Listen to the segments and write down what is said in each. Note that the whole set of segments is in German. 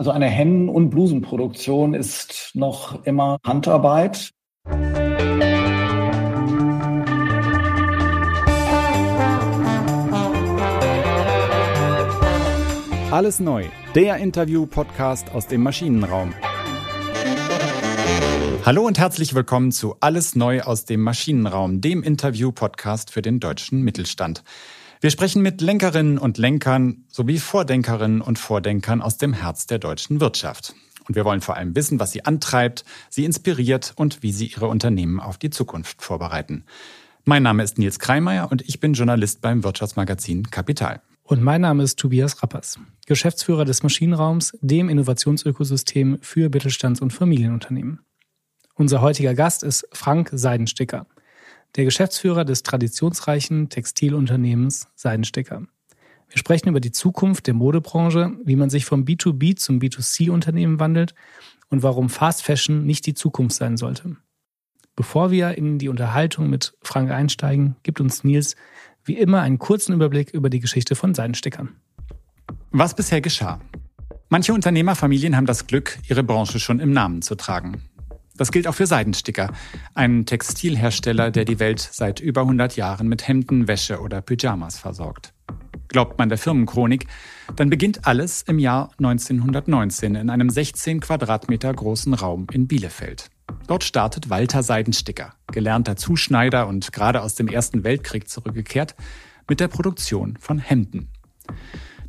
Also eine Hennen- und Blusenproduktion ist noch immer Handarbeit. Alles neu, der Interview-Podcast aus dem Maschinenraum. Hallo und herzlich willkommen zu Alles neu aus dem Maschinenraum, dem Interview-Podcast für den deutschen Mittelstand. Wir sprechen mit Lenkerinnen und Lenkern sowie Vordenkerinnen und Vordenkern aus dem Herz der deutschen Wirtschaft. Und wir wollen vor allem wissen, was sie antreibt, sie inspiriert und wie sie ihre Unternehmen auf die Zukunft vorbereiten. Mein Name ist Nils Kreimeier und ich bin Journalist beim Wirtschaftsmagazin Kapital. Und mein Name ist Tobias Rappers, Geschäftsführer des Maschinenraums, dem Innovationsökosystem für Mittelstands- und Familienunternehmen. Unser heutiger Gast ist Frank Seidensticker der Geschäftsführer des traditionsreichen Textilunternehmens Seidensticker. Wir sprechen über die Zukunft der Modebranche, wie man sich vom B2B zum B2C-Unternehmen wandelt und warum Fast Fashion nicht die Zukunft sein sollte. Bevor wir in die Unterhaltung mit Frank einsteigen, gibt uns Nils wie immer einen kurzen Überblick über die Geschichte von Seidenstickern. Was bisher geschah? Manche Unternehmerfamilien haben das Glück, ihre Branche schon im Namen zu tragen. Das gilt auch für Seidensticker, einen Textilhersteller, der die Welt seit über 100 Jahren mit Hemden, Wäsche oder Pyjamas versorgt. Glaubt man der Firmenchronik, dann beginnt alles im Jahr 1919 in einem 16 Quadratmeter großen Raum in Bielefeld. Dort startet Walter Seidensticker, gelernter Zuschneider und gerade aus dem Ersten Weltkrieg zurückgekehrt, mit der Produktion von Hemden.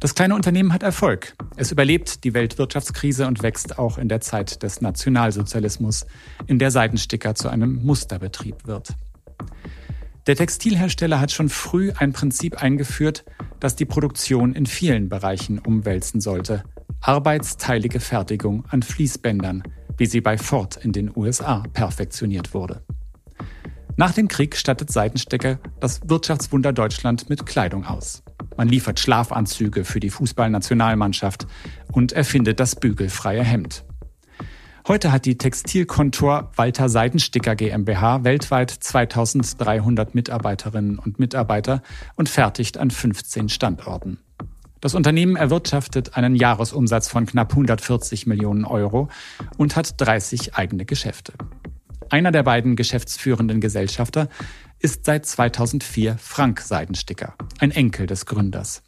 Das kleine Unternehmen hat Erfolg. Es überlebt die Weltwirtschaftskrise und wächst auch in der Zeit des Nationalsozialismus, in der Seidensticker zu einem Musterbetrieb wird. Der Textilhersteller hat schon früh ein Prinzip eingeführt, das die Produktion in vielen Bereichen umwälzen sollte. Arbeitsteilige Fertigung an Fließbändern, wie sie bei Ford in den USA perfektioniert wurde. Nach dem Krieg stattet Seitenstecker das Wirtschaftswunder Deutschland mit Kleidung aus. Man liefert Schlafanzüge für die Fußballnationalmannschaft und erfindet das bügelfreie Hemd. Heute hat die Textilkontor Walter Seidensticker GmbH weltweit 2300 Mitarbeiterinnen und Mitarbeiter und fertigt an 15 Standorten. Das Unternehmen erwirtschaftet einen Jahresumsatz von knapp 140 Millionen Euro und hat 30 eigene Geschäfte. Einer der beiden geschäftsführenden Gesellschafter ist seit 2004 Frank Seidensticker, ein Enkel des Gründers.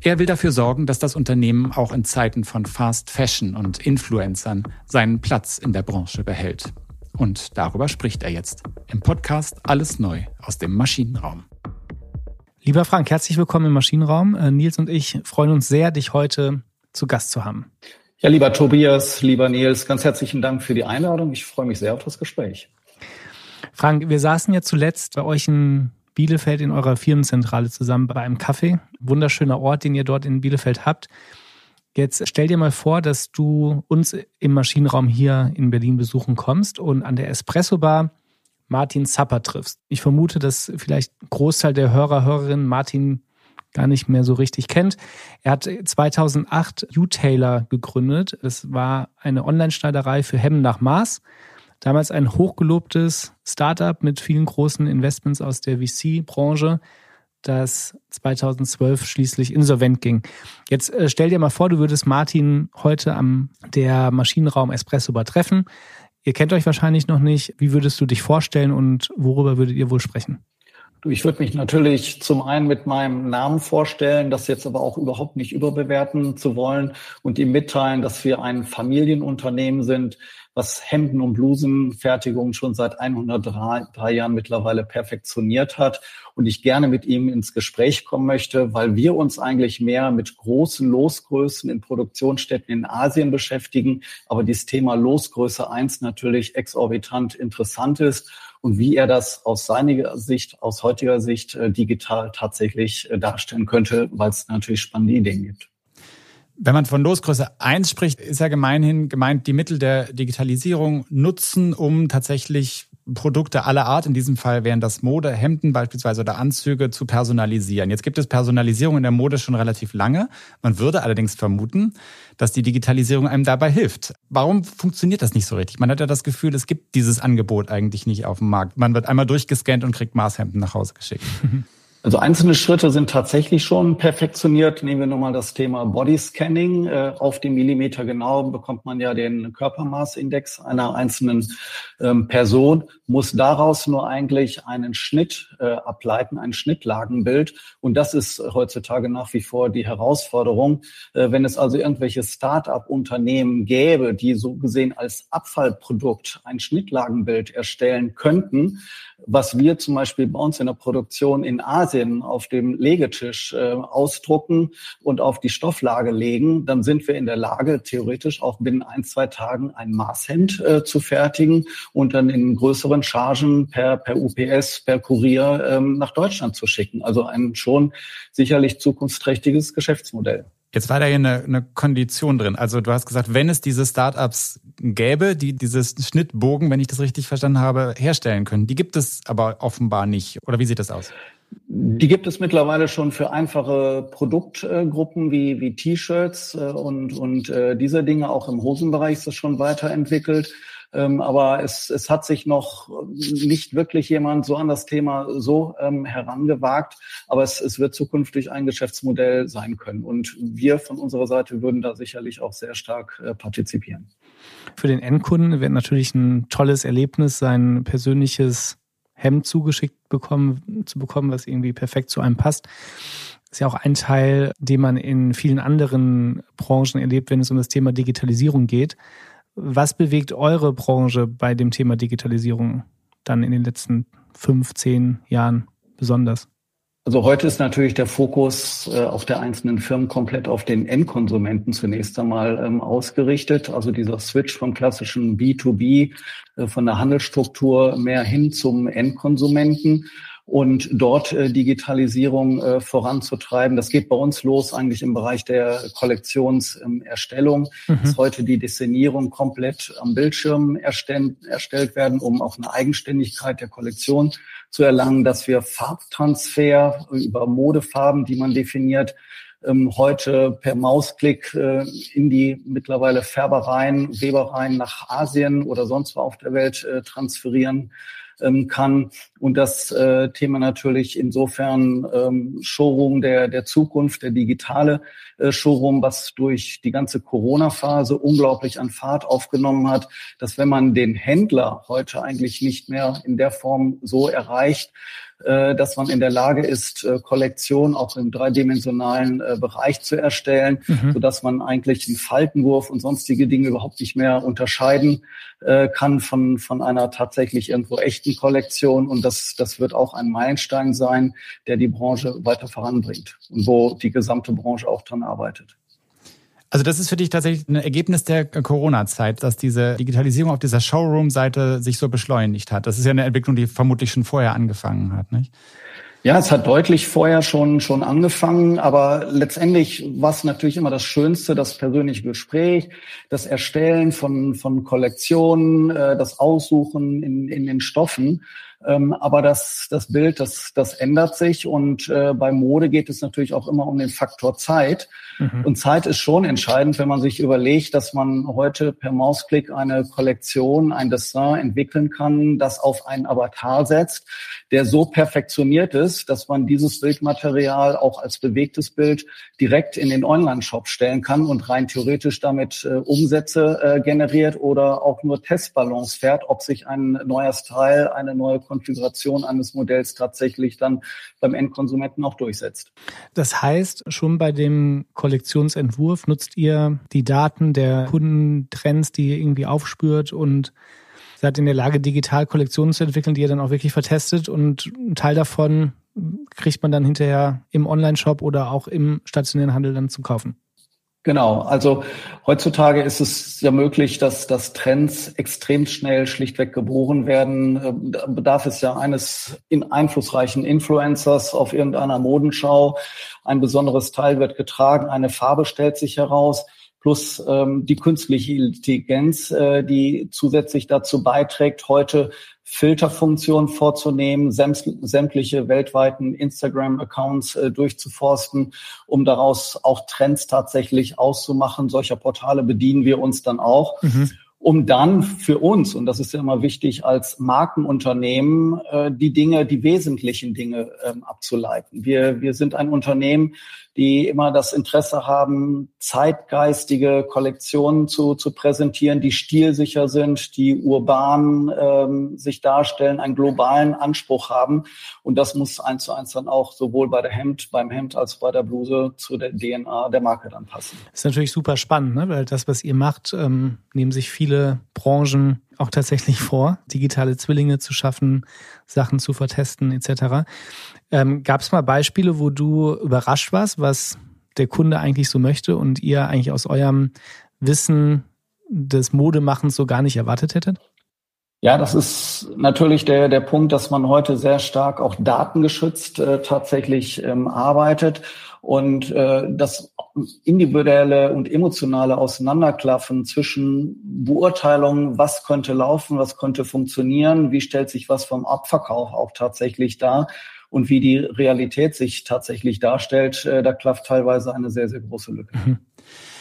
Er will dafür sorgen, dass das Unternehmen auch in Zeiten von Fast Fashion und Influencern seinen Platz in der Branche behält. Und darüber spricht er jetzt im Podcast Alles Neu aus dem Maschinenraum. Lieber Frank, herzlich willkommen im Maschinenraum. Äh, Nils und ich freuen uns sehr, dich heute zu Gast zu haben. Ja, lieber Tobias, lieber Nils, ganz herzlichen Dank für die Einladung. Ich freue mich sehr auf das Gespräch. Frank, wir saßen ja zuletzt bei euch in Bielefeld in eurer Firmenzentrale zusammen bei einem Kaffee. Wunderschöner Ort, den ihr dort in Bielefeld habt. Jetzt stell dir mal vor, dass du uns im Maschinenraum hier in Berlin besuchen kommst und an der Espresso Bar Martin Zapper triffst. Ich vermute, dass vielleicht ein Großteil der Hörer, Hörerinnen Martin gar nicht mehr so richtig kennt. Er hat 2008 U-Tailor gegründet. Es war eine Online-Schneiderei für Hemmen nach Maß. Damals ein hochgelobtes Startup mit vielen großen Investments aus der VC-Branche, das 2012 schließlich insolvent ging. Jetzt äh, stell dir mal vor, du würdest Martin heute am der Maschinenraum Espresso übertreffen. Ihr kennt euch wahrscheinlich noch nicht. Wie würdest du dich vorstellen und worüber würdet ihr wohl sprechen? Ich würde mich natürlich zum einen mit meinem Namen vorstellen, das jetzt aber auch überhaupt nicht überbewerten zu wollen und ihm mitteilen, dass wir ein Familienunternehmen sind, was Hemden- und Blusenfertigung schon seit 103 Jahren mittlerweile perfektioniert hat und ich gerne mit ihm ins Gespräch kommen möchte, weil wir uns eigentlich mehr mit großen Losgrößen in Produktionsstätten in Asien beschäftigen, aber dieses Thema Losgröße 1 natürlich exorbitant interessant ist und wie er das aus seiner Sicht, aus heutiger Sicht äh, digital tatsächlich äh, darstellen könnte, weil es natürlich spannende Ideen gibt. Wenn man von Losgröße 1 spricht, ist ja gemeinhin gemeint, die Mittel der Digitalisierung nutzen, um tatsächlich Produkte aller Art, in diesem Fall wären das Mode, Hemden beispielsweise oder Anzüge, zu personalisieren. Jetzt gibt es Personalisierung in der Mode schon relativ lange. Man würde allerdings vermuten, dass die Digitalisierung einem dabei hilft. Warum funktioniert das nicht so richtig? Man hat ja das Gefühl, es gibt dieses Angebot eigentlich nicht auf dem Markt. Man wird einmal durchgescannt und kriegt Maßhemden nach Hause geschickt. Also einzelne Schritte sind tatsächlich schon perfektioniert. Nehmen wir nochmal das Thema Bodyscanning. Äh, auf den Millimeter genau bekommt man ja den Körpermaßindex einer einzelnen ähm, Person, muss daraus nur eigentlich einen Schnitt äh, ableiten, ein Schnittlagenbild. Und das ist heutzutage nach wie vor die Herausforderung. Äh, wenn es also irgendwelche Start-up-Unternehmen gäbe, die so gesehen als Abfallprodukt ein Schnittlagenbild erstellen könnten, was wir zum Beispiel bei uns in der Produktion in Asien auf dem Legetisch äh, ausdrucken und auf die Stofflage legen, dann sind wir in der Lage, theoretisch auch binnen ein, zwei Tagen ein Maßhemd äh, zu fertigen und dann in größeren Chargen per, per UPS, per Kurier ähm, nach Deutschland zu schicken. Also ein schon sicherlich zukunftsträchtiges Geschäftsmodell. Jetzt war da ja eine, eine Kondition drin. Also du hast gesagt, wenn es diese Startups gäbe, die dieses Schnittbogen, wenn ich das richtig verstanden habe, herstellen können. Die gibt es aber offenbar nicht. Oder wie sieht das aus? Die gibt es mittlerweile schon für einfache Produktgruppen wie, wie T-Shirts äh, und, und äh, diese Dinge. Auch im Hosenbereich ist das schon weiterentwickelt. Ähm, aber es, es hat sich noch nicht wirklich jemand so an das Thema so ähm, herangewagt. Aber es, es wird zukünftig ein Geschäftsmodell sein können. Und wir von unserer Seite würden da sicherlich auch sehr stark äh, partizipieren. Für den Endkunden wird natürlich ein tolles Erlebnis sein persönliches Hemd zugeschickt bekommen, zu bekommen, was irgendwie perfekt zu einem passt. Ist ja auch ein Teil, den man in vielen anderen Branchen erlebt, wenn es um das Thema Digitalisierung geht. Was bewegt eure Branche bei dem Thema Digitalisierung dann in den letzten fünf, zehn Jahren besonders? Also heute ist natürlich der Fokus äh, auf der einzelnen Firmen komplett auf den Endkonsumenten zunächst einmal ähm, ausgerichtet. Also dieser Switch vom klassischen B2B, äh, von der Handelsstruktur mehr hin zum Endkonsumenten und dort äh, Digitalisierung äh, voranzutreiben. Das geht bei uns los eigentlich im Bereich der Kollektionserstellung. Ähm, mhm. Dass heute die Designierung komplett am Bildschirm erstell erstellt werden, um auch eine Eigenständigkeit der Kollektion zu erlangen, dass wir Farbtransfer über Modefarben, die man definiert, ähm, heute per Mausklick äh, in die mittlerweile Färbereien, Webereien nach Asien oder sonst wo auf der Welt äh, transferieren ähm, kann. Und das äh, Thema natürlich insofern ähm, Showroom der, der Zukunft, der digitale äh, Showroom, was durch die ganze Corona-Phase unglaublich an Fahrt aufgenommen hat, dass wenn man den Händler heute eigentlich nicht mehr in der Form so erreicht, dass man in der Lage ist, äh, Kollektion auch im dreidimensionalen äh, Bereich zu erstellen, mhm. so dass man eigentlich den Faltenwurf und sonstige Dinge überhaupt nicht mehr unterscheiden kann von, von einer tatsächlich irgendwo echten Kollektion. Und das, das wird auch ein Meilenstein sein, der die Branche weiter voranbringt und wo die gesamte Branche auch dran arbeitet. Also das ist für dich tatsächlich ein Ergebnis der Corona-Zeit, dass diese Digitalisierung auf dieser Showroom-Seite sich so beschleunigt hat. Das ist ja eine Entwicklung, die vermutlich schon vorher angefangen hat, nicht? Ja, es hat deutlich vorher schon, schon angefangen, aber letztendlich war es natürlich immer das Schönste, das persönliche Gespräch, das Erstellen von, von Kollektionen, äh, das Aussuchen in, in den Stoffen. Ähm, aber das, das Bild, das, das ändert sich und äh, bei Mode geht es natürlich auch immer um den Faktor Zeit. Mhm. Und Zeit ist schon entscheidend, wenn man sich überlegt, dass man heute per Mausklick eine Kollektion, ein Dessin entwickeln kann, das auf einen Avatar setzt, der so perfektioniert ist, dass man dieses Bildmaterial auch als bewegtes Bild direkt in den Online-Shop stellen kann und rein theoretisch damit äh, Umsätze äh, generiert oder auch nur Testballons fährt, ob sich ein neuer Style, eine neue Konfiguration eines Modells tatsächlich dann beim Endkonsumenten auch durchsetzt. Das heißt, schon bei dem Kollektionsentwurf nutzt ihr die Daten der Kundentrends, die ihr irgendwie aufspürt und seid in der Lage, digital Kollektionen zu entwickeln, die ihr dann auch wirklich vertestet und ein Teil davon kriegt man dann hinterher im Online-Shop oder auch im stationären Handel dann zu kaufen. Genau, also heutzutage ist es ja möglich, dass, dass Trends extrem schnell schlichtweg geboren werden. Ähm, da bedarf es ja eines in einflussreichen Influencers auf irgendeiner Modenschau. Ein besonderes Teil wird getragen, eine Farbe stellt sich heraus plus ähm, die künstliche Intelligenz, äh, die zusätzlich dazu beiträgt, heute Filterfunktionen vorzunehmen, sämtliche weltweiten Instagram-Accounts äh, durchzuforsten, um daraus auch Trends tatsächlich auszumachen. Solcher Portale bedienen wir uns dann auch. Mhm. um dann für uns, und das ist ja immer wichtig, als Markenunternehmen äh, die Dinge, die wesentlichen Dinge ähm, abzuleiten. Wir, wir sind ein Unternehmen, die immer das Interesse haben, zeitgeistige Kollektionen zu, zu präsentieren, die stilsicher sind, die urban ähm, sich darstellen, einen globalen Anspruch haben. Und das muss eins zu eins dann auch sowohl bei der Hemd, beim Hemd als bei der Bluse zu der DNA der Marke dann passen. Das ist natürlich super spannend, ne? weil das, was ihr macht, ähm, nehmen sich viele Branchen auch tatsächlich vor, digitale Zwillinge zu schaffen, Sachen zu vertesten etc. Ähm, Gab es mal Beispiele, wo du überrascht warst, was der Kunde eigentlich so möchte und ihr eigentlich aus eurem Wissen des Modemachens so gar nicht erwartet hättet? Ja, das ist natürlich der, der Punkt, dass man heute sehr stark auch datengeschützt äh, tatsächlich ähm, arbeitet und äh, das individuelle und emotionale Auseinanderklaffen zwischen Beurteilung, was könnte laufen, was könnte funktionieren, wie stellt sich was vom Abverkauf auch tatsächlich dar und wie die Realität sich tatsächlich darstellt, äh, da klafft teilweise eine sehr, sehr große Lücke. Mhm.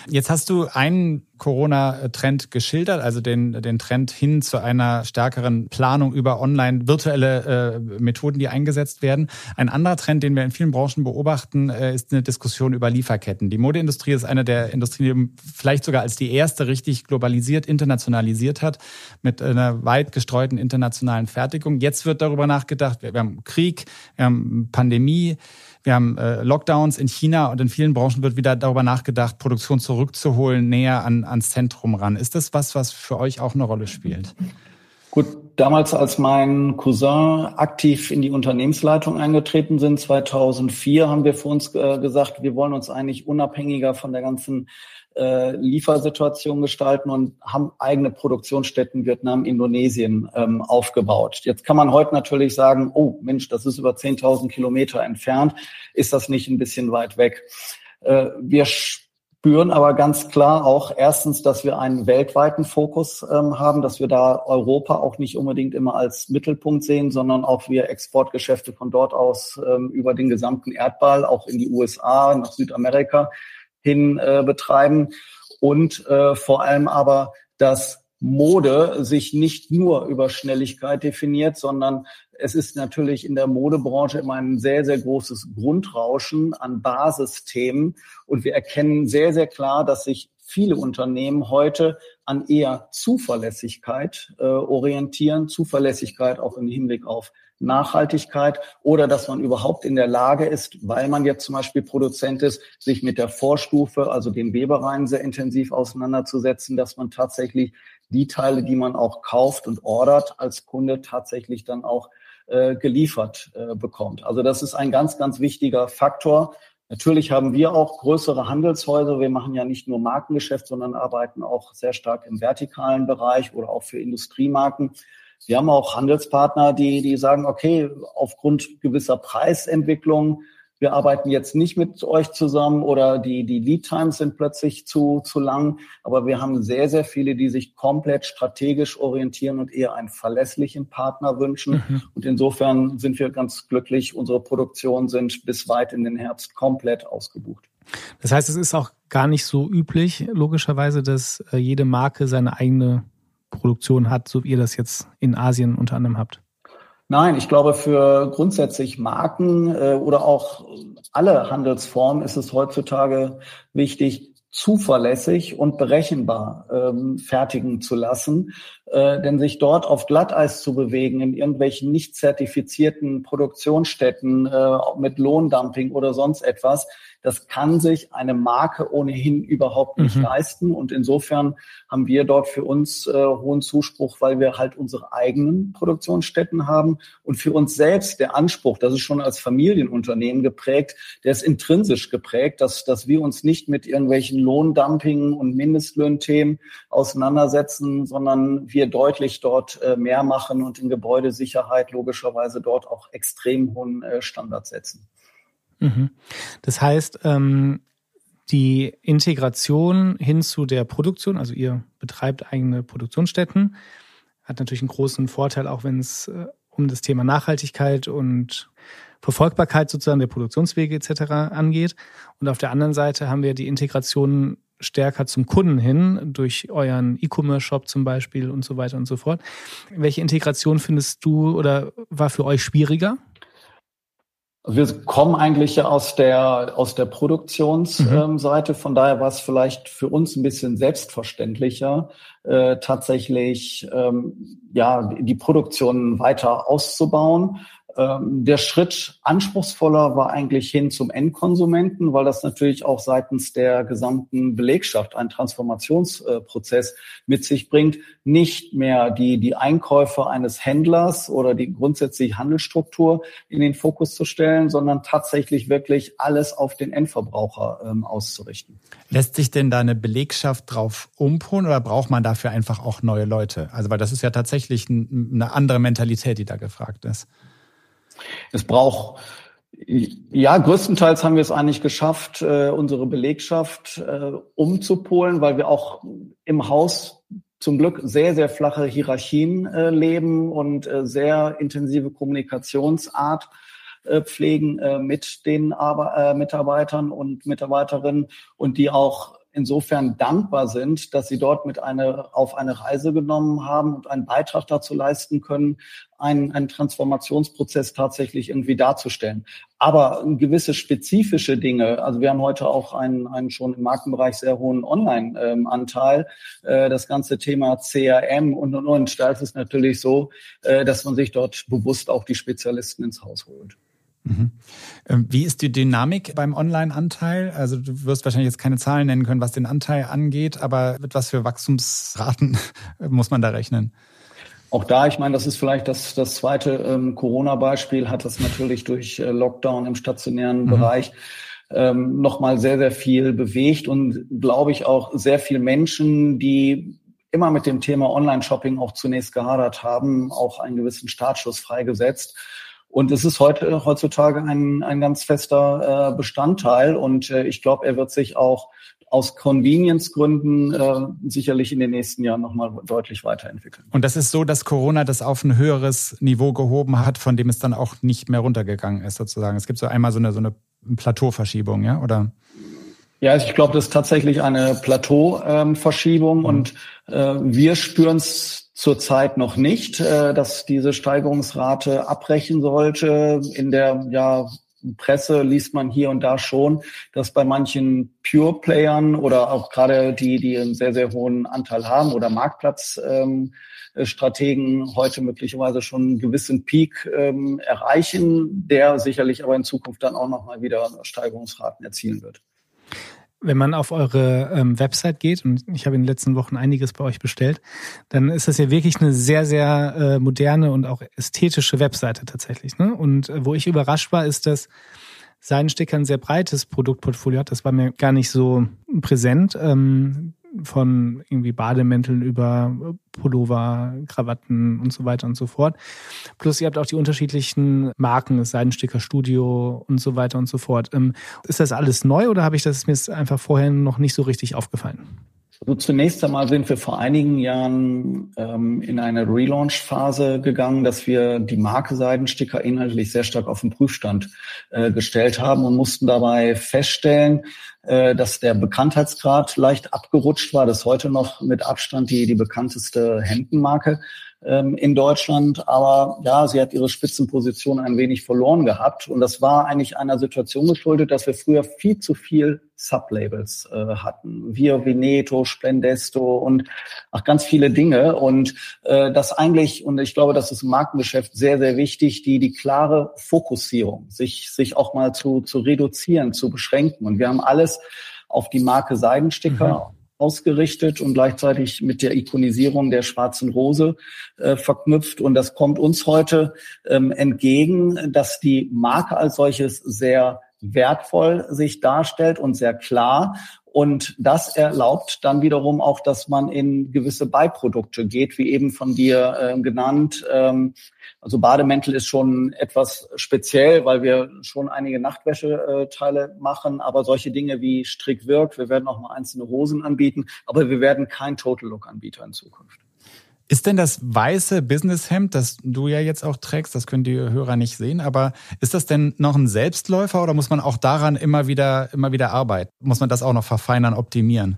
Jetzt hast du einen Corona-Trend geschildert, also den, den Trend hin zu einer stärkeren Planung über online virtuelle äh, Methoden, die eingesetzt werden. Ein anderer Trend, den wir in vielen Branchen beobachten, äh, ist eine Diskussion über Lieferketten. Die Modeindustrie ist eine der Industrien, die vielleicht sogar als die erste richtig globalisiert, internationalisiert hat, mit einer weit gestreuten internationalen Fertigung. Jetzt wird darüber nachgedacht, wir, wir haben Krieg, wir haben Pandemie, wir haben äh, Lockdowns in China und in vielen Branchen wird wieder darüber nachgedacht, Produktion zurückzuholen, näher an, ans Zentrum ran. Ist das was, was für euch auch eine Rolle spielt? Gut, damals, als mein Cousin aktiv in die Unternehmensleitung eingetreten sind, 2004, haben wir für uns äh, gesagt, wir wollen uns eigentlich unabhängiger von der ganzen äh, Liefersituation gestalten und haben eigene Produktionsstätten Vietnam, Indonesien ähm, aufgebaut. Jetzt kann man heute natürlich sagen, oh Mensch, das ist über 10.000 Kilometer entfernt. Ist das nicht ein bisschen weit weg? Äh, wir spüren aber ganz klar auch erstens, dass wir einen weltweiten Fokus ähm, haben, dass wir da Europa auch nicht unbedingt immer als Mittelpunkt sehen, sondern auch wir Exportgeschäfte von dort aus ähm, über den gesamten Erdball, auch in die USA, nach Südamerika hin äh, betreiben. Und äh, vor allem aber, dass Mode sich nicht nur über Schnelligkeit definiert, sondern es ist natürlich in der Modebranche immer ein sehr, sehr großes Grundrauschen an Basisthemen. Und wir erkennen sehr, sehr klar, dass sich viele Unternehmen heute an eher Zuverlässigkeit äh, orientieren, Zuverlässigkeit auch im Hinblick auf Nachhaltigkeit oder dass man überhaupt in der Lage ist, weil man jetzt zum Beispiel Produzent ist, sich mit der Vorstufe, also den Webereien sehr intensiv auseinanderzusetzen, dass man tatsächlich die Teile, die man auch kauft und ordert, als Kunde tatsächlich dann auch äh, geliefert äh, bekommt. Also das ist ein ganz, ganz wichtiger Faktor. Natürlich haben wir auch größere Handelshäuser. Wir machen ja nicht nur Markengeschäft, sondern arbeiten auch sehr stark im vertikalen Bereich oder auch für Industriemarken. Wir haben auch Handelspartner, die, die sagen, okay, aufgrund gewisser Preisentwicklung, wir arbeiten jetzt nicht mit euch zusammen oder die, die Lead Times sind plötzlich zu, zu lang. Aber wir haben sehr, sehr viele, die sich komplett strategisch orientieren und eher einen verlässlichen Partner wünschen. Mhm. Und insofern sind wir ganz glücklich. Unsere Produktionen sind bis weit in den Herbst komplett ausgebucht. Das heißt, es ist auch gar nicht so üblich, logischerweise, dass äh, jede Marke seine eigene Produktion hat, so wie ihr das jetzt in Asien unter anderem habt? Nein, ich glaube, für grundsätzlich Marken äh, oder auch alle Handelsformen ist es heutzutage wichtig, zuverlässig und berechenbar ähm, fertigen zu lassen. Äh, denn sich dort auf Glatteis zu bewegen, in irgendwelchen nicht zertifizierten Produktionsstätten äh, mit Lohndumping oder sonst etwas, das kann sich eine Marke ohnehin überhaupt nicht mhm. leisten. Und insofern haben wir dort für uns äh, hohen Zuspruch, weil wir halt unsere eigenen Produktionsstätten haben und für uns selbst der Anspruch, das ist schon als Familienunternehmen geprägt, der ist intrinsisch geprägt, dass, dass wir uns nicht mit irgendwelchen Lohndumping und Mindestlöhnthemen auseinandersetzen, sondern wir deutlich dort äh, mehr machen und in Gebäudesicherheit logischerweise dort auch extrem hohen äh, Standards setzen. Mhm. Das heißt, ähm, die Integration hin zu der Produktion, also ihr betreibt eigene Produktionsstätten, hat natürlich einen großen Vorteil, auch wenn es äh, um das Thema Nachhaltigkeit und Verfolgbarkeit sozusagen der Produktionswege etc. angeht. Und auf der anderen Seite haben wir die Integration stärker zum Kunden hin, durch euren E-Commerce-Shop zum Beispiel und so weiter und so fort. Welche Integration findest du oder war für euch schwieriger? Wir kommen eigentlich ja aus der, aus der Produktionsseite. Mhm. Von daher war es vielleicht für uns ein bisschen selbstverständlicher, äh, tatsächlich ähm, ja die Produktion weiter auszubauen. Ähm, der Schritt anspruchsvoller war eigentlich hin zum Endkonsumenten, weil das natürlich auch seitens der gesamten Belegschaft einen Transformationsprozess mit sich bringt. Nicht mehr die, die Einkäufe eines Händlers oder die grundsätzliche Handelsstruktur in den Fokus zu stellen, sondern tatsächlich wirklich alles auf den Endverbraucher ähm, auszurichten. Lässt sich denn da eine Belegschaft drauf umpolen oder braucht man dafür einfach auch neue Leute? Also, weil das ist ja tatsächlich eine andere Mentalität, die da gefragt ist. Es braucht ja, größtenteils haben wir es eigentlich geschafft, äh, unsere Belegschaft äh, umzupolen, weil wir auch im Haus zum Glück sehr, sehr flache Hierarchien äh, leben und sehr intensive Kommunikationsart pflegen mit den Ar Mitarbeitern und Mitarbeiterinnen und die auch insofern dankbar sind, dass sie dort mit eine, auf eine Reise genommen haben und einen Beitrag dazu leisten können, einen, einen Transformationsprozess tatsächlich irgendwie darzustellen. Aber gewisse spezifische Dinge, also wir haben heute auch einen, einen schon im Markenbereich sehr hohen Online-Anteil, äh, das ganze Thema CRM und, und, und. Da ist es natürlich so, äh, dass man sich dort bewusst auch die Spezialisten ins Haus holt. Mhm. Ähm, wie ist die Dynamik beim Online-Anteil? Also du wirst wahrscheinlich jetzt keine Zahlen nennen können, was den Anteil angeht, aber mit was für Wachstumsraten muss man da rechnen? Auch da, ich meine, das ist vielleicht das, das zweite ähm, Corona-Beispiel, hat das natürlich durch äh, Lockdown im stationären mhm. Bereich ähm, nochmal sehr, sehr viel bewegt und glaube ich auch sehr viel Menschen, die immer mit dem Thema Online-Shopping auch zunächst gehadert haben, auch einen gewissen Startschuss freigesetzt und es ist heute heutzutage ein, ein ganz fester äh, Bestandteil und äh, ich glaube, er wird sich auch aus Convenience-Gründen äh, sicherlich in den nächsten Jahren nochmal deutlich weiterentwickeln. Und das ist so, dass Corona das auf ein höheres Niveau gehoben hat, von dem es dann auch nicht mehr runtergegangen ist, sozusagen. Es gibt so einmal so eine, so eine Plateauverschiebung, ja, oder? Ja, ich glaube, das ist tatsächlich eine Plateauverschiebung ähm, mhm. und äh, wir spüren es zurzeit noch nicht, äh, dass diese Steigerungsrate abbrechen sollte. In der ja, Presse liest man hier und da schon, dass bei manchen Pure-Playern oder auch gerade die, die einen sehr, sehr hohen Anteil haben oder Marktplatzstrategen ähm, heute möglicherweise schon einen gewissen Peak ähm, erreichen, der sicherlich aber in Zukunft dann auch nochmal wieder Steigerungsraten erzielen wird. Wenn man auf eure ähm, Website geht, und ich habe in den letzten Wochen einiges bei euch bestellt, dann ist das ja wirklich eine sehr, sehr äh, moderne und auch ästhetische Webseite tatsächlich. Ne? Und äh, wo ich überrascht war, ist, dass Seidensticker ein sehr breites Produktportfolio hat. Das war mir gar nicht so präsent. Ähm, von irgendwie Bademänteln über Pullover, Krawatten und so weiter und so fort. Plus ihr habt auch die unterschiedlichen Marken, das Seidensticker Studio und so weiter und so fort. Ähm, ist das alles neu oder habe ich das mir einfach vorher noch nicht so richtig aufgefallen? Also zunächst einmal sind wir vor einigen Jahren ähm, in eine Relaunch-Phase gegangen, dass wir die Marke Seidensticker inhaltlich sehr stark auf den Prüfstand äh, gestellt haben und mussten dabei feststellen, äh, dass der Bekanntheitsgrad leicht abgerutscht war. Das ist heute noch mit Abstand die, die bekannteste Hemdenmarke ähm, in Deutschland. Aber ja, sie hat ihre Spitzenposition ein wenig verloren gehabt. Und das war eigentlich einer Situation geschuldet, dass wir früher viel zu viel Sublabels äh, hatten. Wir, Veneto, Splendesto und auch ganz viele Dinge. Und äh, das eigentlich, und ich glaube, das ist im Markengeschäft sehr, sehr wichtig, die, die klare Fokussierung, sich, sich auch mal zu, zu reduzieren, zu beschränken. Und wir haben alles auf die Marke Seidensticker mhm ausgerichtet und gleichzeitig mit der Ikonisierung der schwarzen Rose äh, verknüpft. Und das kommt uns heute ähm, entgegen, dass die Marke als solches sehr wertvoll sich darstellt und sehr klar. Und das erlaubt dann wiederum auch, dass man in gewisse Beiprodukte geht, wie eben von dir äh, genannt. Ähm, also Bademäntel ist schon etwas speziell, weil wir schon einige Nachtwäscheteile äh, machen, aber solche Dinge wie Strickwirk, wir werden auch mal einzelne Hosen anbieten, aber wir werden kein Total Look Anbieter in Zukunft. Ist denn das weiße Businesshemd, das du ja jetzt auch trägst, das können die Hörer nicht sehen, aber ist das denn noch ein Selbstläufer oder muss man auch daran immer wieder, immer wieder arbeiten? Muss man das auch noch verfeinern, optimieren?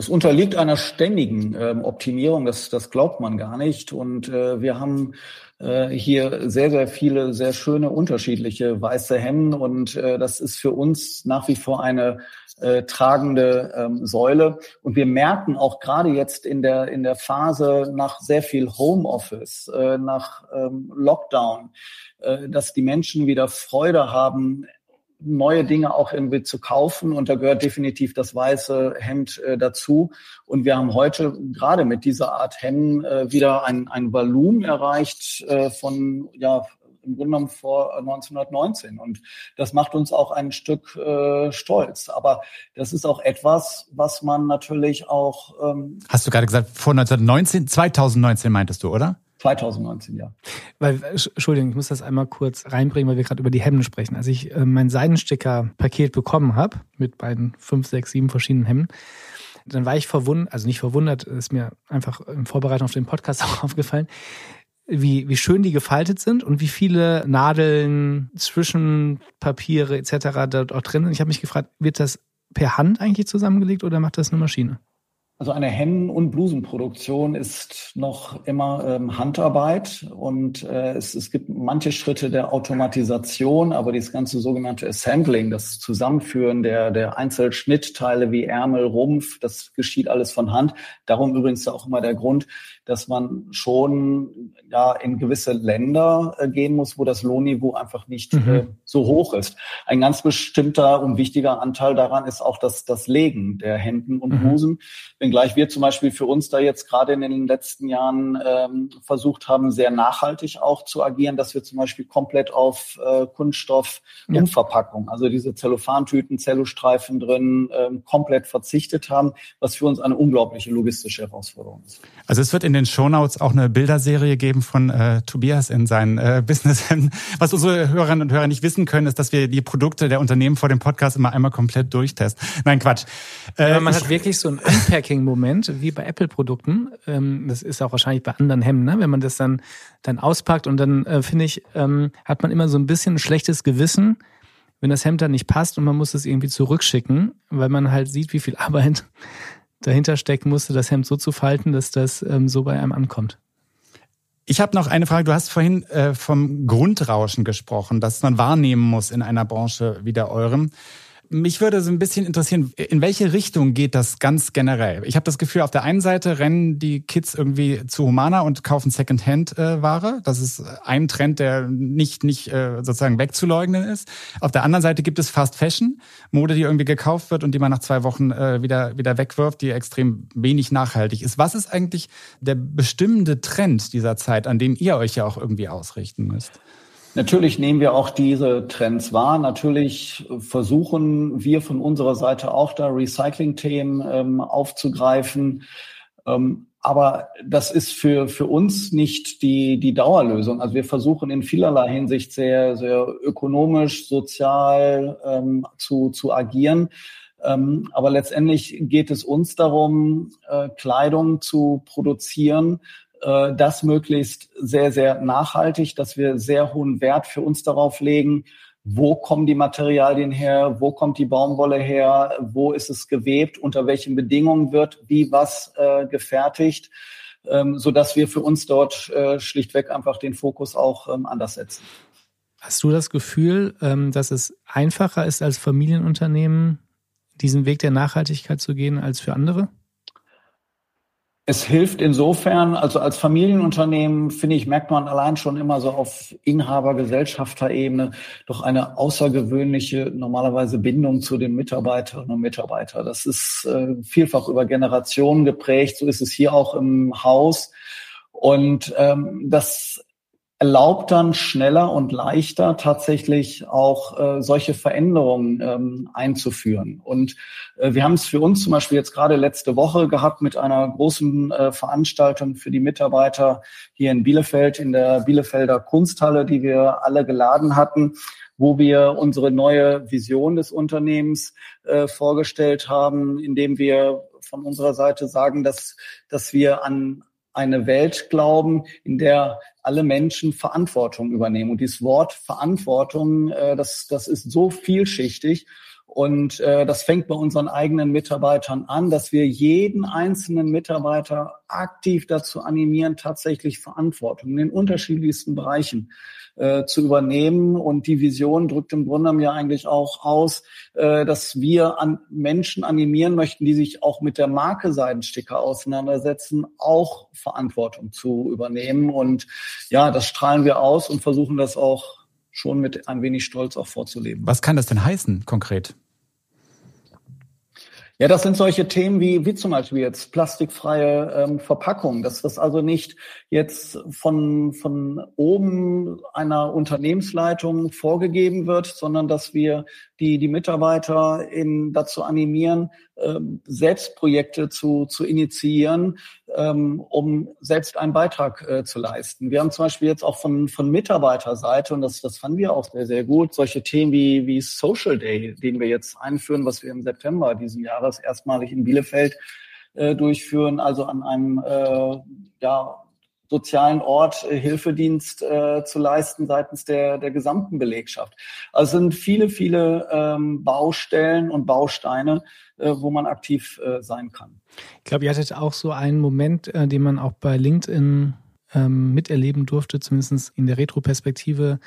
Das unterliegt einer ständigen ähm, Optimierung, das, das glaubt man gar nicht. Und äh, wir haben äh, hier sehr, sehr viele, sehr schöne, unterschiedliche weiße Hemden. Und äh, das ist für uns nach wie vor eine äh, tragende ähm, Säule. Und wir merken auch gerade jetzt in der, in der Phase nach sehr viel Homeoffice, äh, nach ähm, Lockdown, äh, dass die Menschen wieder Freude haben, neue Dinge auch irgendwie zu kaufen und da gehört definitiv das weiße Hemd äh, dazu. Und wir haben heute gerade mit dieser Art Hemden äh, wieder ein, ein Volumen erreicht äh, von ja im Grunde genommen vor 1919 und das macht uns auch ein Stück äh, stolz. Aber das ist auch etwas, was man natürlich auch. Ähm, Hast du gerade gesagt vor 1919, 2019 meintest du, oder? 2019, ja. Weil, Entschuldigung, ich muss das einmal kurz reinbringen, weil wir gerade über die Hemden sprechen. Als ich äh, mein Seidensticker-Paket bekommen habe, mit beiden fünf, sechs, sieben verschiedenen Hemden, dann war ich verwundert, also nicht verwundert, ist mir einfach in Vorbereitung auf den Podcast auch aufgefallen, wie, wie schön die gefaltet sind und wie viele Nadeln, Zwischenpapiere etc. dort auch drin sind. Ich habe mich gefragt, wird das per Hand eigentlich zusammengelegt oder macht das eine Maschine? Also eine Hemden- und Blusenproduktion ist noch immer ähm, Handarbeit und äh, es, es gibt manche Schritte der Automatisation, aber dieses ganze sogenannte Assembling, das Zusammenführen der, der Einzelschnittteile wie Ärmel, Rumpf, das geschieht alles von Hand. Darum übrigens auch immer der Grund, dass man schon ja in gewisse Länder äh, gehen muss, wo das Lohnniveau einfach nicht mhm. äh, so hoch ist. Ein ganz bestimmter und wichtiger Anteil daran ist auch das, das Legen der Händen und mhm. Wenngleich wir zum Beispiel für uns da jetzt gerade in den letzten Jahren ähm, versucht haben, sehr nachhaltig auch zu agieren, dass wir zum Beispiel komplett auf äh, Kunststoff ja. Umverpackung, also diese Zellophantüten, Zellostreifen drin, ähm, komplett verzichtet haben, was für uns eine unglaubliche logistische Herausforderung ist. Also es wird in den Shownotes auch eine Bilderserie geben von äh, Tobias in seinen äh, Business. Was unsere Hörerinnen und Hörer nicht wissen können, ist, dass wir die Produkte der Unternehmen vor dem Podcast immer einmal komplett durchtesten. Nein, Quatsch. Äh, ja, man hat wirklich so einen Unpacking-Moment wie bei Apple-Produkten. Ähm, das ist auch wahrscheinlich bei anderen Hemden, ne? wenn man das dann dann auspackt und dann äh, finde ich ähm, hat man immer so ein bisschen ein schlechtes Gewissen, wenn das Hemd dann nicht passt und man muss es irgendwie zurückschicken, weil man halt sieht, wie viel Arbeit dahinter stecken musste, das Hemd so zu falten, dass das ähm, so bei einem ankommt. Ich habe noch eine Frage. Du hast vorhin äh, vom Grundrauschen gesprochen, das man wahrnehmen muss in einer Branche wie der eurem mich würde so ein bisschen interessieren, in welche Richtung geht das ganz generell? Ich habe das Gefühl, auf der einen Seite rennen die Kids irgendwie zu Humana und kaufen Secondhand-Ware. Das ist ein Trend, der nicht, nicht äh, sozusagen wegzuleugnen ist. Auf der anderen Seite gibt es Fast Fashion, Mode, die irgendwie gekauft wird und die man nach zwei Wochen äh, wieder, wieder wegwirft, die extrem wenig nachhaltig ist. Was ist eigentlich der bestimmende Trend dieser Zeit, an dem ihr euch ja auch irgendwie ausrichten müsst? Natürlich nehmen wir auch diese Trends wahr. Natürlich versuchen wir von unserer Seite auch da Recycling-Themen ähm, aufzugreifen. Ähm, aber das ist für, für uns nicht die, die Dauerlösung. Also wir versuchen in vielerlei Hinsicht sehr, sehr ökonomisch, sozial ähm, zu, zu agieren. Ähm, aber letztendlich geht es uns darum, äh, Kleidung zu produzieren, äh, das möglichst sehr, sehr nachhaltig, dass wir sehr hohen Wert für uns darauf legen, wo kommen die Materialien her, wo kommt die Baumwolle her, wo ist es gewebt, unter welchen Bedingungen wird wie was äh, gefertigt, ähm, so dass wir für uns dort äh, schlichtweg einfach den Fokus auch ähm, anders setzen. Hast du das Gefühl, ähm, dass es einfacher ist als Familienunternehmen, diesen Weg der Nachhaltigkeit zu gehen als für andere? Es hilft insofern, also als Familienunternehmen, finde ich, merkt man allein schon immer so auf Inhaber-Gesellschafterebene doch eine außergewöhnliche, normalerweise Bindung zu den Mitarbeiterinnen und Mitarbeitern. Das ist äh, vielfach über Generationen geprägt. So ist es hier auch im Haus. Und ähm, das erlaubt dann schneller und leichter tatsächlich auch äh, solche Veränderungen ähm, einzuführen. Und äh, wir haben es für uns zum Beispiel jetzt gerade letzte Woche gehabt mit einer großen äh, Veranstaltung für die Mitarbeiter hier in Bielefeld, in der Bielefelder Kunsthalle, die wir alle geladen hatten wo wir unsere neue Vision des Unternehmens äh, vorgestellt haben, indem wir von unserer Seite sagen, dass, dass wir an eine Welt glauben, in der alle Menschen Verantwortung übernehmen. Und dieses Wort Verantwortung, äh, das, das ist so vielschichtig. Und äh, das fängt bei unseren eigenen Mitarbeitern an, dass wir jeden einzelnen Mitarbeiter aktiv dazu animieren, tatsächlich Verantwortung in den unterschiedlichsten Bereichen äh, zu übernehmen. Und die Vision drückt im Grunde ja eigentlich auch aus, äh, dass wir an Menschen animieren möchten, die sich auch mit der Marke Seidensticker auseinandersetzen, auch Verantwortung zu übernehmen. Und ja, das strahlen wir aus und versuchen das auch schon mit ein wenig Stolz auch vorzuleben. Was kann das denn heißen konkret? Ja, das sind solche Themen wie, wie zum Beispiel jetzt plastikfreie ähm, Verpackung, dass das also nicht jetzt von, von oben einer Unternehmensleitung vorgegeben wird, sondern dass wir die, die Mitarbeiter in, dazu animieren, ähm, selbst Projekte zu, zu initiieren, ähm, um selbst einen Beitrag äh, zu leisten. Wir haben zum Beispiel jetzt auch von, von Mitarbeiterseite, und das, das fanden wir auch sehr, sehr gut, solche Themen wie, wie Social Day, den wir jetzt einführen, was wir im September diesen Jahres erstmalig in Bielefeld äh, durchführen, also an einem äh, ja, sozialen Ort äh, Hilfedienst äh, zu leisten seitens der, der gesamten Belegschaft. Also sind viele, viele ähm, Baustellen und Bausteine, äh, wo man aktiv äh, sein kann. Ich glaube, ihr hattet auch so einen Moment, äh, den man auch bei LinkedIn ähm, miterleben durfte, zumindest in der Retroperspektive.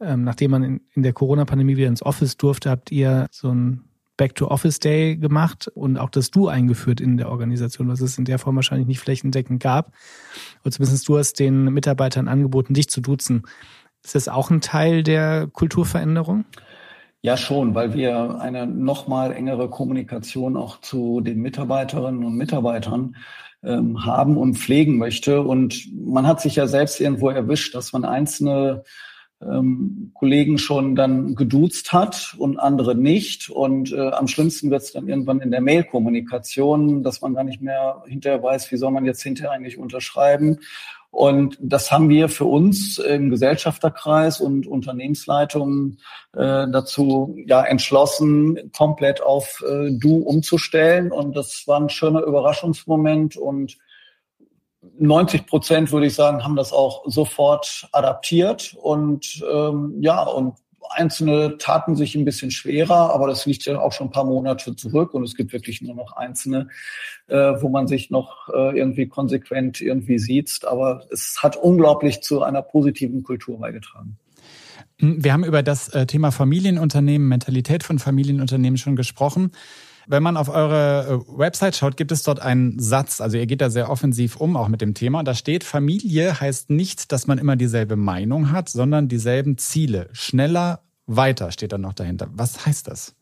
Ähm, nachdem man in, in der Corona-Pandemie wieder ins Office durfte, habt ihr so ein Back to Office Day gemacht und auch das Du eingeführt in der Organisation, was es in der Form wahrscheinlich nicht flächendeckend gab. Und zumindest du hast den Mitarbeitern angeboten, dich zu duzen. Ist das auch ein Teil der Kulturveränderung? Ja, schon, weil wir eine nochmal engere Kommunikation auch zu den Mitarbeiterinnen und Mitarbeitern ähm, haben und pflegen möchte. Und man hat sich ja selbst irgendwo erwischt, dass man einzelne ähm, Kollegen schon dann geduzt hat und andere nicht. Und äh, am schlimmsten wird es dann irgendwann in der Mail-Kommunikation, dass man gar nicht mehr hinterher weiß, wie soll man jetzt hinterher eigentlich unterschreiben. Und das haben wir für uns im Gesellschafterkreis und Unternehmensleitungen äh, dazu ja entschlossen, komplett auf äh, Du umzustellen. Und das war ein schöner Überraschungsmoment und 90 Prozent, würde ich sagen, haben das auch sofort adaptiert und ähm, ja, und einzelne taten sich ein bisschen schwerer, aber das liegt ja auch schon ein paar Monate zurück und es gibt wirklich nur noch einzelne, äh, wo man sich noch äh, irgendwie konsequent irgendwie sieht. Aber es hat unglaublich zu einer positiven Kultur beigetragen. Wir haben über das äh, Thema Familienunternehmen, Mentalität von Familienunternehmen schon gesprochen. Wenn man auf eure äh, Website schaut, gibt es dort einen Satz, also ihr geht da sehr offensiv um, auch mit dem Thema. Da steht, Familie heißt nicht, dass man immer dieselbe Meinung hat, sondern dieselben Ziele. Schneller, weiter steht dann noch dahinter. Was heißt das?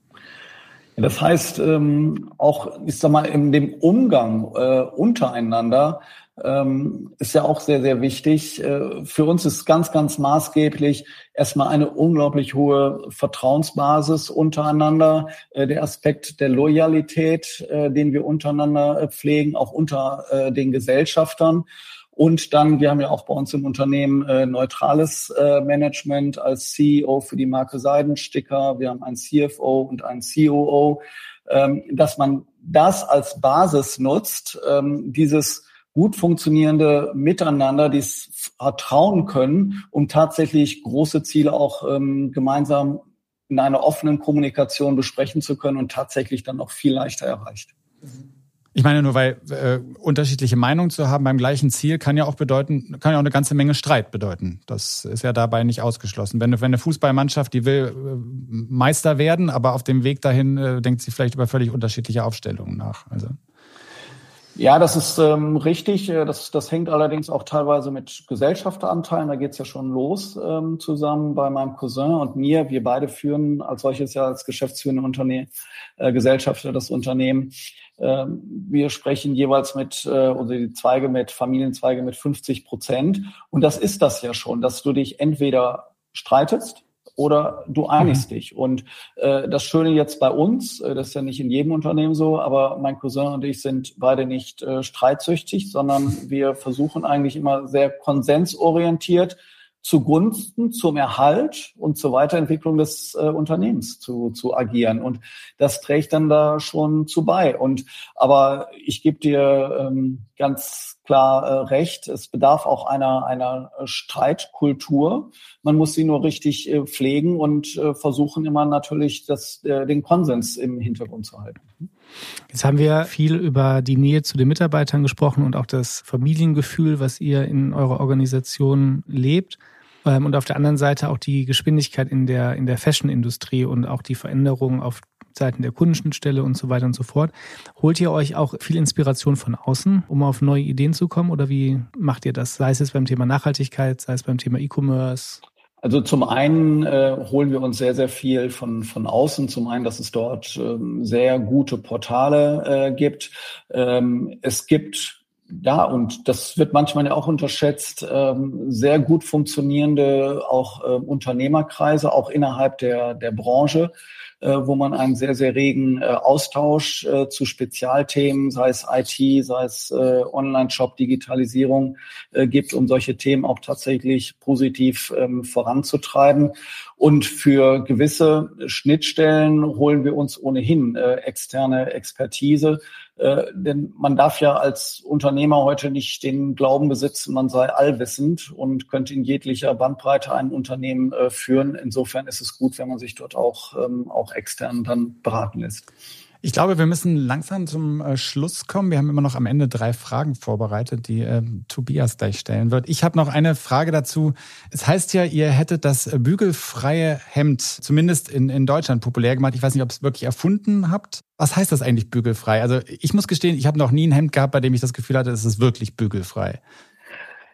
Das heißt, ähm, auch, ich sag mal, in dem Umgang äh, untereinander ähm, ist ja auch sehr, sehr wichtig. Äh, für uns ist ganz, ganz maßgeblich erstmal eine unglaublich hohe Vertrauensbasis untereinander. Äh, der Aspekt der Loyalität, äh, den wir untereinander äh, pflegen, auch unter äh, den Gesellschaftern. Und dann, wir haben ja auch bei uns im Unternehmen äh, neutrales äh, Management als CEO für die Marke Seidensticker. Wir haben einen CFO und einen COO, ähm, dass man das als Basis nutzt, ähm, dieses gut funktionierende Miteinander, die es vertrauen können, um tatsächlich große Ziele auch ähm, gemeinsam in einer offenen Kommunikation besprechen zu können und tatsächlich dann auch viel leichter erreicht. Ich meine nur, weil äh, unterschiedliche Meinungen zu haben beim gleichen Ziel kann ja auch bedeuten, kann ja auch eine ganze Menge Streit bedeuten. Das ist ja dabei nicht ausgeschlossen. Wenn, wenn eine Fußballmannschaft, die will äh, Meister werden, aber auf dem Weg dahin äh, denkt sie vielleicht über völlig unterschiedliche Aufstellungen nach. Also ja, das ist ähm, richtig. Äh, das, das hängt allerdings auch teilweise mit Gesellschafteranteilen. Da geht's ja schon los ähm, zusammen bei meinem Cousin und mir. Wir beide führen als solches ja als geschäftsführende Unternehmen, äh, Gesellschafter das Unternehmen. Ähm, wir sprechen jeweils mit, äh, oder die Zweige mit, Familienzweige mit 50 Prozent. Und das ist das ja schon, dass du dich entweder streitest oder du einigst mhm. dich. Und äh, das Schöne jetzt bei uns, äh, das ist ja nicht in jedem Unternehmen so, aber mein Cousin und ich sind beide nicht äh, streitsüchtig, sondern wir versuchen eigentlich immer sehr konsensorientiert zugunsten, zum Erhalt und zur Weiterentwicklung des äh, Unternehmens zu, zu agieren. Und das trägt dann da schon zu bei. Und aber ich gebe dir ähm, ganz klar äh, recht, es bedarf auch einer, einer Streitkultur. Man muss sie nur richtig äh, pflegen und äh, versuchen immer natürlich das, äh, den Konsens im Hintergrund zu halten. Jetzt haben wir viel über die Nähe zu den Mitarbeitern gesprochen und auch das Familiengefühl, was ihr in eurer Organisation lebt. Ähm, und auf der anderen Seite auch die Geschwindigkeit in der, in der Fashion-Industrie und auch die Veränderungen auf Seiten der Kundenschnittstelle und so weiter und so fort. Holt ihr euch auch viel Inspiration von außen, um auf neue Ideen zu kommen? Oder wie macht ihr das? Sei es beim Thema Nachhaltigkeit, sei es beim Thema E-Commerce? Also zum einen äh, holen wir uns sehr, sehr viel von, von außen. Zum einen, dass es dort ähm, sehr gute Portale äh, gibt. Ähm, es gibt ja, und das wird manchmal ja auch unterschätzt, ähm, sehr gut funktionierende auch äh, Unternehmerkreise, auch innerhalb der, der Branche, wo man einen sehr, sehr regen äh, Austausch äh, zu Spezialthemen, sei es IT, sei es äh, Online-Shop, Digitalisierung äh, gibt, um solche Themen auch tatsächlich positiv ähm, voranzutreiben. Und für gewisse Schnittstellen holen wir uns ohnehin äh, externe Expertise, äh, denn man darf ja als Unternehmer heute nicht den Glauben besitzen, man sei allwissend und könnte in jeglicher Bandbreite ein Unternehmen äh, führen. Insofern ist es gut, wenn man sich dort auch, ähm, auch extern dann beraten lässt. Ich glaube, wir müssen langsam zum äh, Schluss kommen. Wir haben immer noch am Ende drei Fragen vorbereitet, die äh, Tobias gleich stellen wird. Ich habe noch eine Frage dazu. Es heißt ja, ihr hättet das bügelfreie Hemd zumindest in, in Deutschland populär gemacht. Ich weiß nicht, ob es wirklich erfunden habt. Was heißt das eigentlich bügelfrei? Also ich muss gestehen, ich habe noch nie ein Hemd gehabt, bei dem ich das Gefühl hatte, es ist wirklich bügelfrei.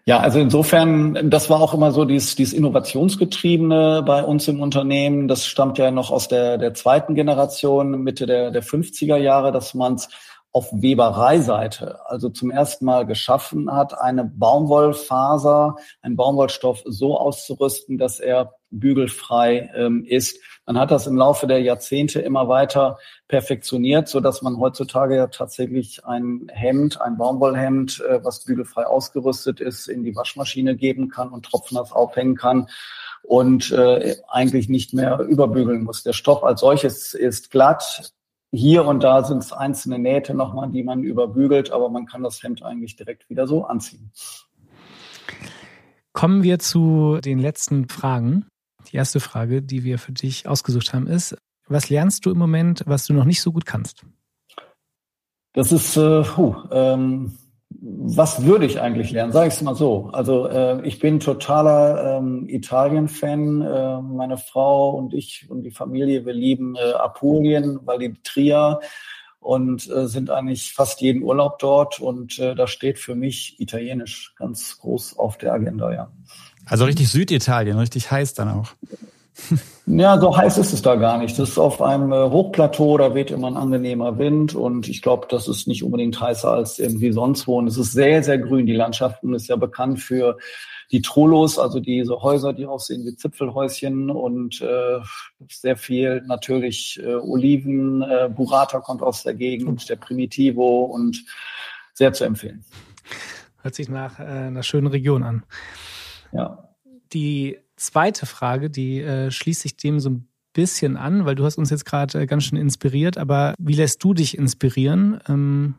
Ja, also insofern, das war auch immer so dieses, dieses Innovationsgetriebene bei uns im Unternehmen. Das stammt ja noch aus der, der zweiten Generation, Mitte der, der 50er Jahre, dass man es auf Webereiseite, also zum ersten Mal geschaffen hat, eine Baumwollfaser, einen Baumwollstoff so auszurüsten, dass er bügelfrei ähm, ist. Man hat das im Laufe der Jahrzehnte immer weiter perfektioniert, so dass man heutzutage ja tatsächlich ein Hemd, ein Baumwollhemd, äh, was bügelfrei ausgerüstet ist, in die Waschmaschine geben kann und tropfnass aufhängen kann und äh, eigentlich nicht mehr überbügeln muss. Der Stoff als solches ist glatt. Hier und da sind es einzelne Nähte nochmal, die man überbügelt, aber man kann das Hemd eigentlich direkt wieder so anziehen. Kommen wir zu den letzten Fragen. Die erste Frage, die wir für dich ausgesucht haben, ist, was lernst du im Moment, was du noch nicht so gut kannst? Das ist, äh, puh, ähm, was würde ich eigentlich lernen? Sag ich es mal so. Also äh, ich bin totaler ähm, Italien-Fan. Äh, meine Frau und ich und die Familie, wir lieben äh, Apulien, Validria und äh, sind eigentlich fast jeden Urlaub dort. Und äh, da steht für mich Italienisch ganz groß auf der Agenda, ja. Also richtig Süditalien, richtig heiß dann auch. Ja, so heiß ist es da gar nicht. Das ist auf einem äh, Hochplateau, da weht immer ein angenehmer Wind und ich glaube, das ist nicht unbedingt heißer als irgendwie sonst wo. Und es ist sehr, sehr grün. Die Landschaft ist ja bekannt für die Trollos, also diese Häuser, die aussehen wie Zipfelhäuschen und äh, sehr viel natürlich äh, Oliven, äh, Burrata kommt aus der Gegend, der Primitivo und sehr zu empfehlen. Hört sich nach äh, einer schönen Region an. Ja. Die zweite Frage, die äh, schließt sich dem so ein bisschen an, weil du hast uns jetzt gerade äh, ganz schön inspiriert, aber wie lässt du dich inspirieren? Ähm,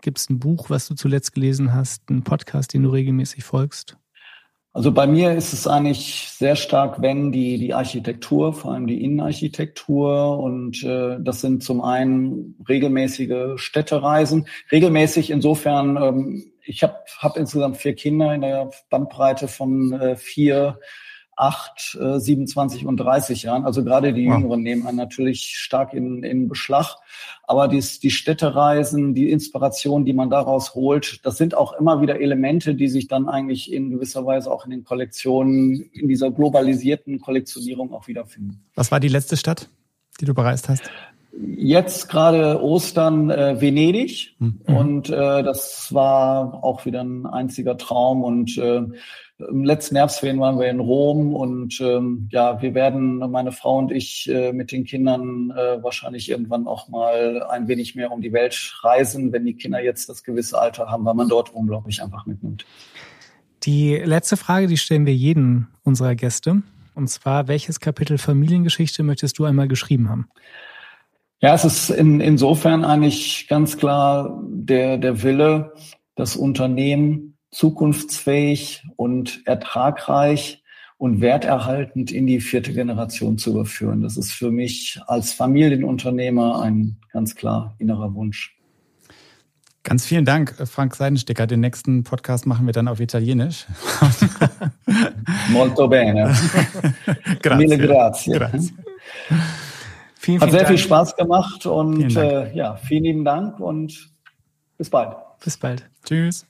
Gibt es ein Buch, was du zuletzt gelesen hast, einen Podcast, den du regelmäßig folgst? Also bei mir ist es eigentlich sehr stark, wenn die, die Architektur, vor allem die Innenarchitektur. Und äh, das sind zum einen regelmäßige Städtereisen. Regelmäßig insofern, ähm, ich habe hab insgesamt vier Kinder in der Bandbreite von äh, vier acht, äh, 27 und 30 Jahren. Also gerade die wow. Jüngeren nehmen einen natürlich stark in, in Beschlag. Aber dies, die Städtereisen, die Inspiration, die man daraus holt, das sind auch immer wieder Elemente, die sich dann eigentlich in gewisser Weise auch in den Kollektionen, in dieser globalisierten Kollektionierung auch wiederfinden. Was war die letzte Stadt, die du bereist hast? Jetzt gerade Ostern äh, Venedig mhm. und äh, das war auch wieder ein einziger Traum und äh, im letzten Herbstferien waren wir in Rom und ähm, ja, wir werden, meine Frau und ich, äh, mit den Kindern äh, wahrscheinlich irgendwann auch mal ein wenig mehr um die Welt reisen, wenn die Kinder jetzt das gewisse Alter haben, weil man dort unglaublich einfach mitnimmt. Die letzte Frage, die stellen wir jedem unserer Gäste. Und zwar, welches Kapitel Familiengeschichte möchtest du einmal geschrieben haben? Ja, es ist in, insofern eigentlich ganz klar der, der Wille, das Unternehmen zukunftsfähig und ertragreich und werterhaltend in die vierte Generation zu überführen. Das ist für mich als Familienunternehmer ein ganz klar innerer Wunsch. Ganz vielen Dank, Frank Seidensticker. Den nächsten Podcast machen wir dann auf Italienisch. Molto bene. grazie. Mille grazie. grazie. Vielen, Hat sehr Dank. viel Spaß gemacht und äh, ja, vielen lieben Dank und bis bald. Bis bald. Tschüss.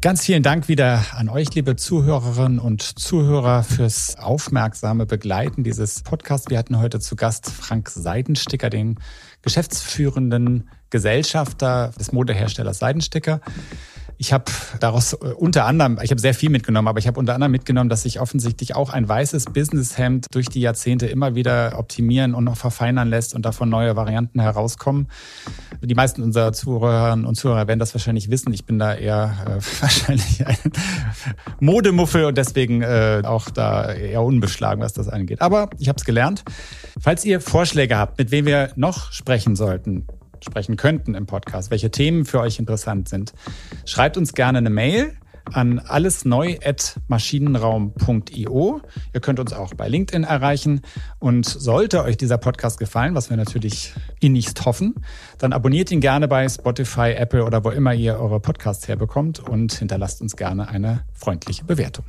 Ganz vielen Dank wieder an euch, liebe Zuhörerinnen und Zuhörer, fürs aufmerksame Begleiten dieses Podcasts. Wir hatten heute zu Gast Frank Seidensticker, den geschäftsführenden Gesellschafter des Modeherstellers Seidensticker. Ich habe daraus äh, unter anderem, ich habe sehr viel mitgenommen, aber ich habe unter anderem mitgenommen, dass sich offensichtlich auch ein weißes Businesshemd durch die Jahrzehnte immer wieder optimieren und noch verfeinern lässt und davon neue Varianten herauskommen. Die meisten unserer Zuhörerinnen und Zuhörer werden das wahrscheinlich wissen. Ich bin da eher äh, wahrscheinlich ein Modemuffel und deswegen äh, auch da eher unbeschlagen, was das angeht. Aber ich habe es gelernt. Falls ihr Vorschläge habt, mit wem wir noch sprechen sollten, sprechen könnten im Podcast, welche Themen für euch interessant sind, schreibt uns gerne eine Mail an allesneu@maschinenraum.io. Ihr könnt uns auch bei LinkedIn erreichen und sollte euch dieser Podcast gefallen, was wir natürlich innigst hoffen, dann abonniert ihn gerne bei Spotify, Apple oder wo immer ihr eure Podcasts herbekommt und hinterlasst uns gerne eine freundliche Bewertung.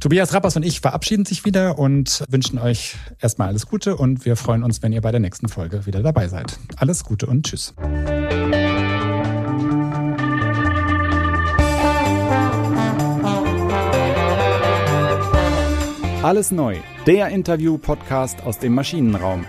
Tobias Rappers und ich verabschieden sich wieder und wünschen euch erstmal alles Gute und wir freuen uns, wenn ihr bei der nächsten Folge wieder dabei seid. Alles Gute und Tschüss. Alles neu, der Interview-Podcast aus dem Maschinenraum.